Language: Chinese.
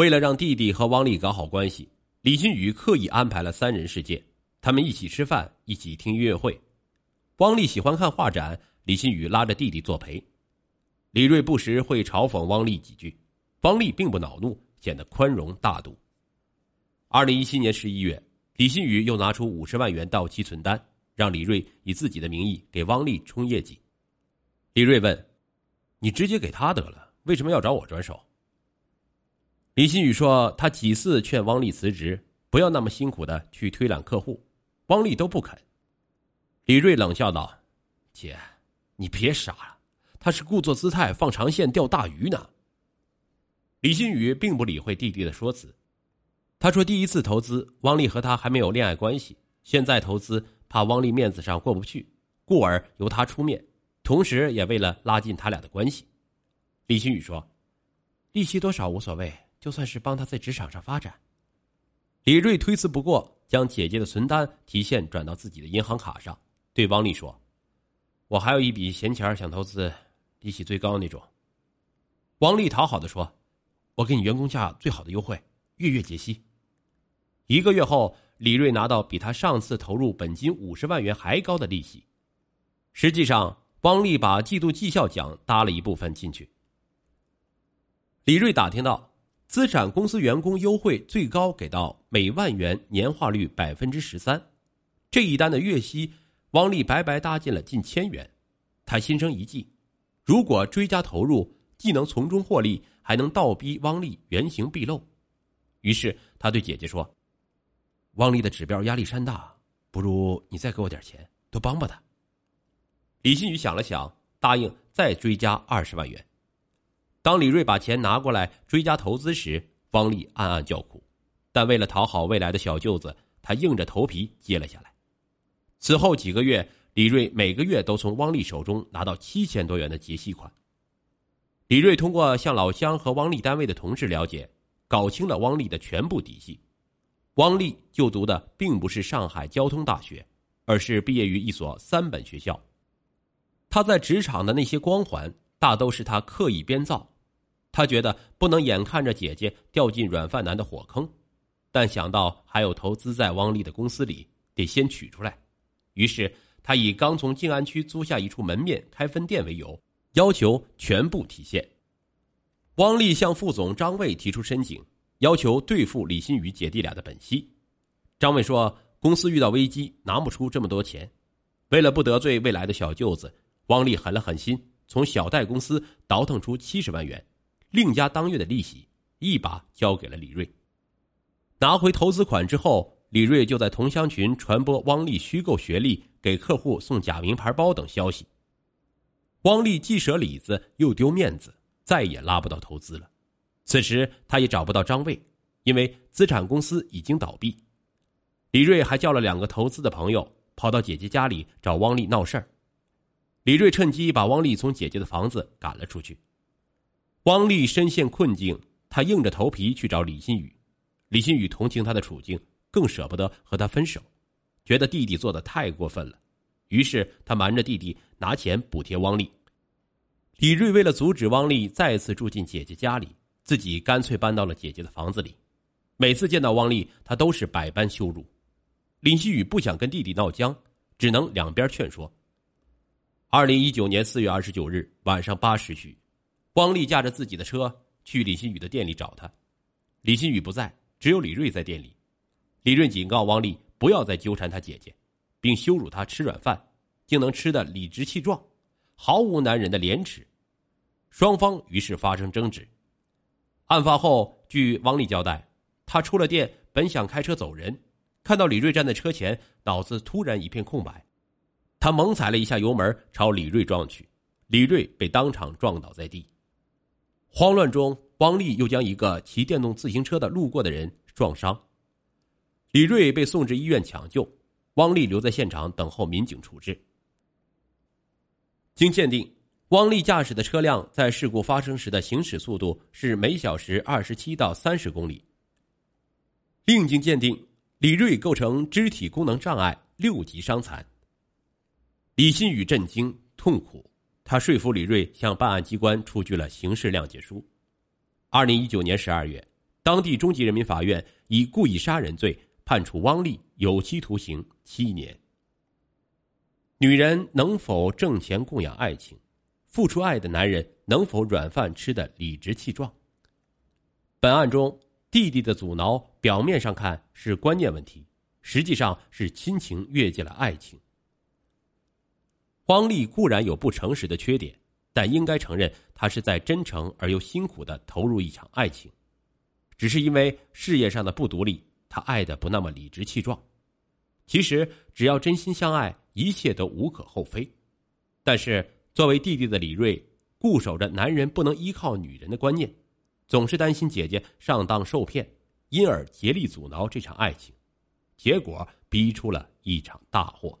为了让弟弟和汪丽搞好关系，李新宇刻意安排了三人世界，他们一起吃饭，一起听音乐会。汪丽喜欢看画展，李新宇拉着弟弟作陪。李瑞不时会嘲讽汪丽几句，汪丽并不恼怒，显得宽容大度。二零一七年十一月，李新宇又拿出五十万元到期存单，让李瑞以自己的名义给汪丽冲业绩。李瑞问：“你直接给他得了，为什么要找我转手？”李新宇说：“他几次劝汪丽辞职，不要那么辛苦的去推揽客户，汪丽都不肯。”李瑞冷笑道：“姐，你别傻了，他是故作姿态放长线钓大鱼呢。”李新宇并不理会弟弟的说辞，他说：“第一次投资，汪丽和他还没有恋爱关系，现在投资怕汪丽面子上过不去，故而由他出面，同时也为了拉近他俩的关系。”李新宇说：“利息多少无所谓。”就算是帮他在职场上发展，李瑞推辞不过，将姐姐的存单提现转到自己的银行卡上，对汪丽说：“我还有一笔闲钱想投资，利息最高那种。”汪丽讨好的说：“我给你员工价最好的优惠，月月结息。”一个月后，李瑞拿到比他上次投入本金五十万元还高的利息。实际上，汪丽把季度绩效奖搭了一部分进去。李瑞打听到。资产公司员工优惠最高给到每万元年化率百分之十三，这一单的月息，汪丽白白搭进了近千元。他心生一计，如果追加投入，既能从中获利，还能倒逼汪丽原形毕露。于是他对姐姐说：“汪丽的指标压力山大，不如你再给我点钱，多帮帮他。”李新宇想了想，答应再追加二十万元。当李瑞把钱拿过来追加投资时，汪丽暗暗叫苦，但为了讨好未来的小舅子，他硬着头皮接了下来。此后几个月，李瑞每个月都从汪丽手中拿到七千多元的结息款。李瑞通过向老乡和汪丽单位的同事了解，搞清了汪丽的全部底细。汪丽就读的并不是上海交通大学，而是毕业于一所三本学校。他在职场的那些光环，大都是他刻意编造。他觉得不能眼看着姐姐掉进软饭男的火坑，但想到还有投资在汪丽的公司里，得先取出来。于是他以刚从静安区租下一处门面开分店为由，要求全部提现。汪丽向副总张卫提出申请，要求兑付李新宇姐弟俩的本息。张卫说：“公司遇到危机，拿不出这么多钱。为了不得罪未来的小舅子，汪丽狠了狠心，从小贷公司倒腾出七十万元。”另加当月的利息，一把交给了李瑞。拿回投资款之后，李瑞就在同乡群传播汪丽虚构学历、给客户送假名牌包等消息。汪丽既舍里子又丢面子，再也拉不到投资了。此时，他也找不到张卫，因为资产公司已经倒闭。李瑞还叫了两个投资的朋友，跑到姐姐家里找汪丽闹事儿。李瑞趁机把汪丽从姐姐的房子赶了出去。汪丽深陷困境，她硬着头皮去找李新宇。李新宇同情她的处境，更舍不得和她分手，觉得弟弟做的太过分了，于是他瞒着弟弟拿钱补贴汪丽。李瑞为了阻止汪丽再次住进姐姐家里，自己干脆搬到了姐姐的房子里。每次见到汪丽，他都是百般羞辱。李新宇不想跟弟弟闹僵，只能两边劝说。二零一九年四月二十九日晚上八时许。汪丽驾着自己的车去李新宇的店里找他，李新宇不在，只有李瑞在店里。李瑞警告汪丽不要再纠缠他姐姐，并羞辱他吃软饭，竟能吃得理直气壮，毫无男人的廉耻。双方于是发生争执。案发后，据汪丽交代，他出了店，本想开车走人，看到李瑞站在车前，脑子突然一片空白，他猛踩了一下油门，朝李瑞撞去，李瑞被当场撞倒在地。慌乱中，汪丽又将一个骑电动自行车的路过的人撞伤，李瑞被送至医院抢救，汪丽留在现场等候民警处置。经鉴定，汪丽驾驶的车辆在事故发生时的行驶速度是每小时二十七到三十公里。另经鉴定，李瑞构成肢体功能障碍六级伤残。李新宇震惊痛苦。他说服李瑞向办案机关出具了刑事谅解书。二零一九年十二月，当地中级人民法院以故意杀人罪判处汪丽有期徒刑七年。女人能否挣钱供养爱情？付出爱的男人能否软饭吃的理直气壮？本案中，弟弟的阻挠表面上看是观念问题，实际上是亲情越界了爱情。汪丽固然有不诚实的缺点，但应该承认，她是在真诚而又辛苦的投入一场爱情。只是因为事业上的不独立，她爱的不那么理直气壮。其实，只要真心相爱，一切都无可厚非。但是，作为弟弟的李瑞，固守着男人不能依靠女人的观念，总是担心姐姐上当受骗，因而竭力阻挠这场爱情，结果逼出了一场大祸。